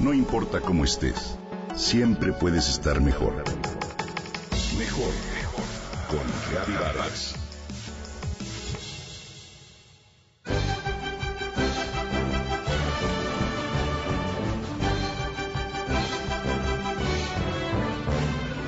No importa cómo estés, siempre puedes estar mejor. Mejor, mejor. Con Reavivadas.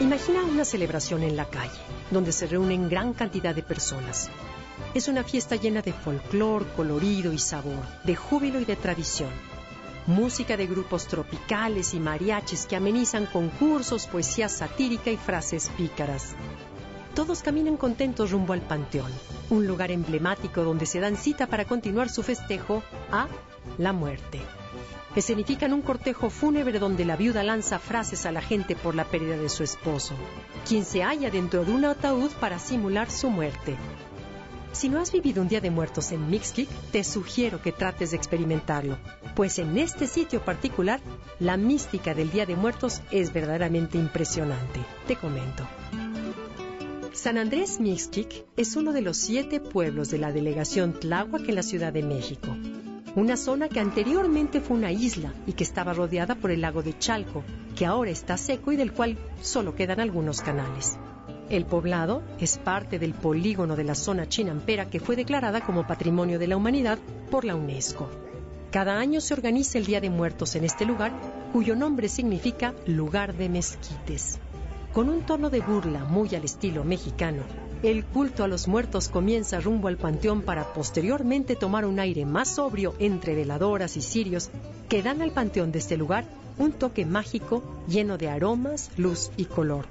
Imagina una celebración en la calle, donde se reúnen gran cantidad de personas. Es una fiesta llena de folclor, colorido y sabor, de júbilo y de tradición. Música de grupos tropicales y mariachis que amenizan concursos, poesía satírica y frases pícaras. Todos caminan contentos rumbo al Panteón, un lugar emblemático donde se dan cita para continuar su festejo a la muerte. Escenifican un cortejo fúnebre donde la viuda lanza frases a la gente por la pérdida de su esposo, quien se halla dentro de un ataúd para simular su muerte. Si no has vivido un Día de Muertos en Mixkick, te sugiero que trates de experimentarlo, pues en este sitio particular, la mística del Día de Muertos es verdaderamente impresionante. Te comento. San Andrés Mixquic es uno de los siete pueblos de la delegación Tláhuac en la Ciudad de México. Una zona que anteriormente fue una isla y que estaba rodeada por el lago de Chalco, que ahora está seco y del cual solo quedan algunos canales. El poblado es parte del polígono de la zona chinampera que fue declarada como Patrimonio de la Humanidad por la UNESCO. Cada año se organiza el Día de Muertos en este lugar, cuyo nombre significa lugar de mezquites. Con un tono de burla muy al estilo mexicano, el culto a los muertos comienza rumbo al panteón para posteriormente tomar un aire más sobrio entre veladoras y cirios que dan al panteón de este lugar un toque mágico lleno de aromas, luz y color.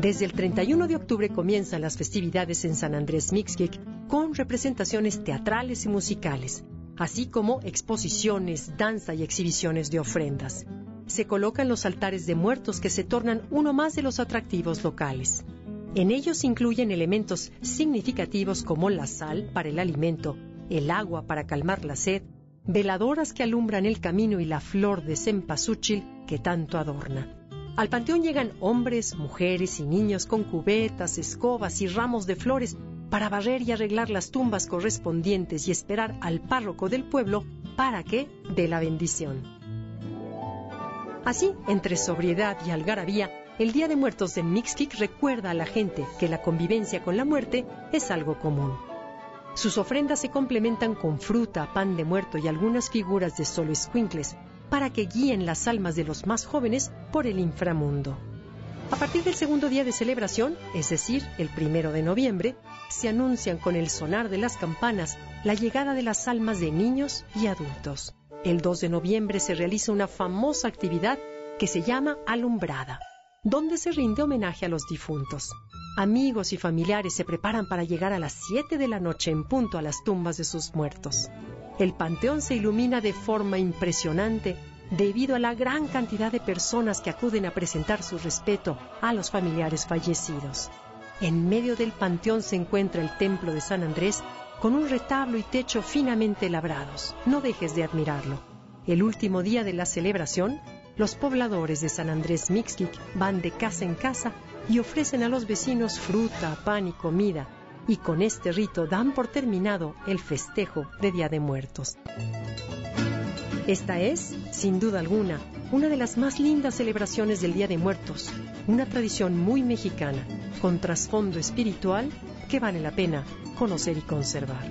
Desde el 31 de octubre comienzan las festividades en San Andrés Mixquic con representaciones teatrales y musicales, así como exposiciones, danza y exhibiciones de ofrendas se colocan los altares de muertos que se tornan uno más de los atractivos locales. En ellos incluyen elementos significativos como la sal para el alimento, el agua para calmar la sed, veladoras que alumbran el camino y la flor de cempasúchil que tanto adorna. Al panteón llegan hombres, mujeres y niños con cubetas, escobas y ramos de flores para barrer y arreglar las tumbas correspondientes y esperar al párroco del pueblo para que dé la bendición. Así, entre sobriedad y algarabía, el Día de Muertos de Mixquic recuerda a la gente que la convivencia con la muerte es algo común. Sus ofrendas se complementan con fruta, pan de muerto y algunas figuras de solo escuincles para que guíen las almas de los más jóvenes por el inframundo. A partir del segundo día de celebración, es decir, el primero de noviembre, se anuncian con el sonar de las campanas la llegada de las almas de niños y adultos. El 2 de noviembre se realiza una famosa actividad que se llama Alumbrada, donde se rinde homenaje a los difuntos. Amigos y familiares se preparan para llegar a las 7 de la noche en punto a las tumbas de sus muertos. El panteón se ilumina de forma impresionante debido a la gran cantidad de personas que acuden a presentar su respeto a los familiares fallecidos. En medio del panteón se encuentra el templo de San Andrés con un retablo y techo finamente labrados. No dejes de admirarlo. El último día de la celebración, los pobladores de San Andrés Mixquic van de casa en casa y ofrecen a los vecinos fruta, pan y comida, y con este rito dan por terminado el festejo de Día de Muertos. Esta es, sin duda alguna, una de las más lindas celebraciones del Día de Muertos, una tradición muy mexicana, con trasfondo espiritual que vale la pena conocer y conservar.